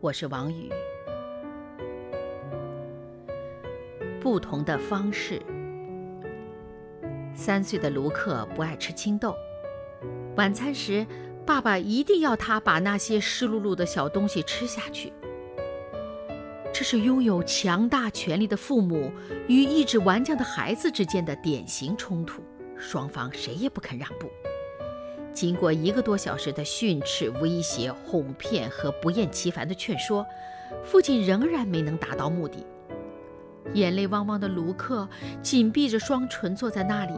我是王宇。不同的方式。三岁的卢克不爱吃青豆，晚餐时，爸爸一定要他把那些湿漉漉的小东西吃下去。这是拥有强大权力的父母与意志顽强的孩子之间的典型冲突，双方谁也不肯让步。经过一个多小时的训斥、威胁、哄骗和不厌其烦的劝说，父亲仍然没能达到目的。眼泪汪汪的卢克紧闭着双唇坐在那里，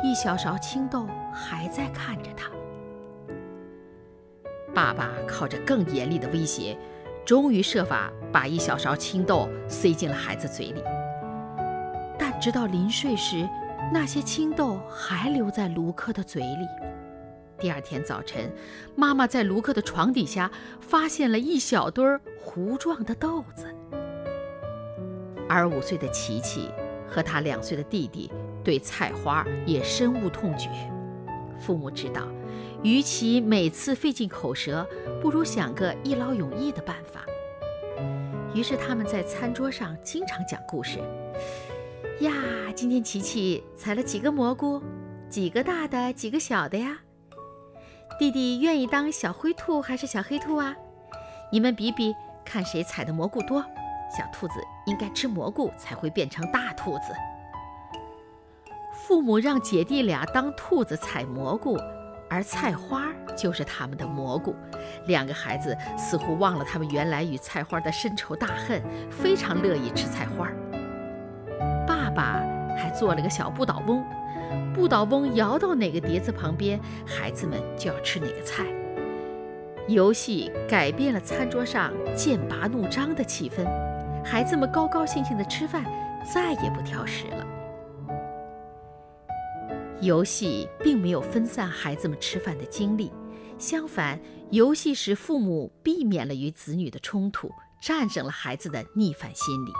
一小勺青豆还在看着他。爸爸靠着更严厉的威胁。终于设法把一小勺青豆塞进了孩子嘴里，但直到临睡时，那些青豆还留在卢克的嘴里。第二天早晨，妈妈在卢克的床底下发现了一小堆糊状的豆子，而五岁的琪琪和他两岁的弟弟对菜花也深恶痛绝。父母知道。与其每次费尽口舌，不如想个一劳永逸的办法。于是他们在餐桌上经常讲故事。呀，今天琪琪采了几个蘑菇，几个大的，几个小的呀？弟弟愿意当小灰兔还是小黑兔啊？你们比比，看谁采的蘑菇多。小兔子应该吃蘑菇才会变成大兔子。父母让姐弟俩当兔子采蘑菇。而菜花就是他们的蘑菇，两个孩子似乎忘了他们原来与菜花的深仇大恨，非常乐意吃菜花。爸爸还做了个小不倒翁，不倒翁摇到哪个碟子旁边，孩子们就要吃哪个菜。游戏改变了餐桌上剑拔弩张的气氛，孩子们高高兴兴地吃饭，再也不挑食了。游戏并没有分散孩子们吃饭的精力，相反，游戏使父母避免了与子女的冲突，战胜了孩子的逆反心理。